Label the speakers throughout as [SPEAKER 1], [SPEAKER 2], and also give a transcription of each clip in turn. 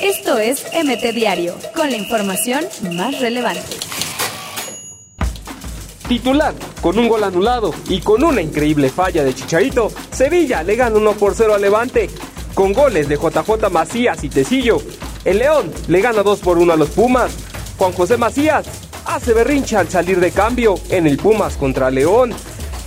[SPEAKER 1] Esto es MT Diario, con la información más relevante.
[SPEAKER 2] Titular, con un gol anulado y con una increíble falla de Chicharito, Sevilla le gana 1 por 0 a Levante. Con goles de JJ Macías y Tecillo, el León le gana 2 por 1 a los Pumas. Juan José Macías hace berrincha al salir de cambio en el Pumas contra León.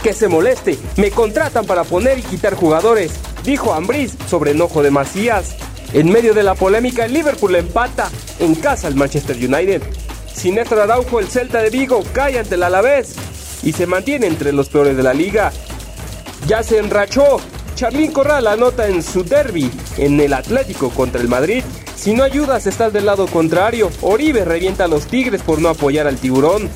[SPEAKER 2] Que se moleste, me contratan para poner y quitar jugadores, dijo Ambriz sobre enojo de Macías. En medio de la polémica, el Liverpool empata en casa al Manchester United. Sin Néstor Araujo, el Celta de Vigo cae ante el Alavés y se mantiene entre los peores de la liga. Ya se enrachó. Charlín Corral anota en su derby en el Atlético contra el Madrid. Si no ayudas, estás del lado contrario. Oribe revienta a los Tigres por no apoyar al tiburón.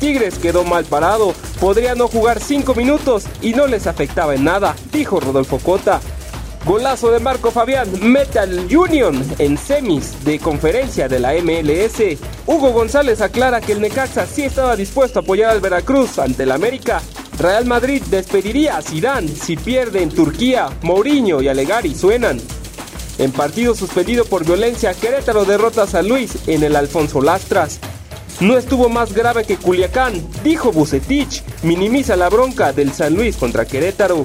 [SPEAKER 2] Tigres quedó mal parado, podría no jugar 5 minutos y no les afectaba en nada, dijo Rodolfo Cota. Golazo de Marco Fabián, Metal Union en semis de conferencia de la MLS. Hugo González aclara que el Necaxa sí estaba dispuesto a apoyar al Veracruz ante el América. Real Madrid despediría a Zidane si pierde en Turquía. Mourinho y Alegari suenan. En partido suspendido por violencia, Querétaro derrota a San Luis en el Alfonso Lastras. No estuvo más grave que Culiacán, dijo Bucetich. Minimiza la bronca del San Luis contra Querétaro.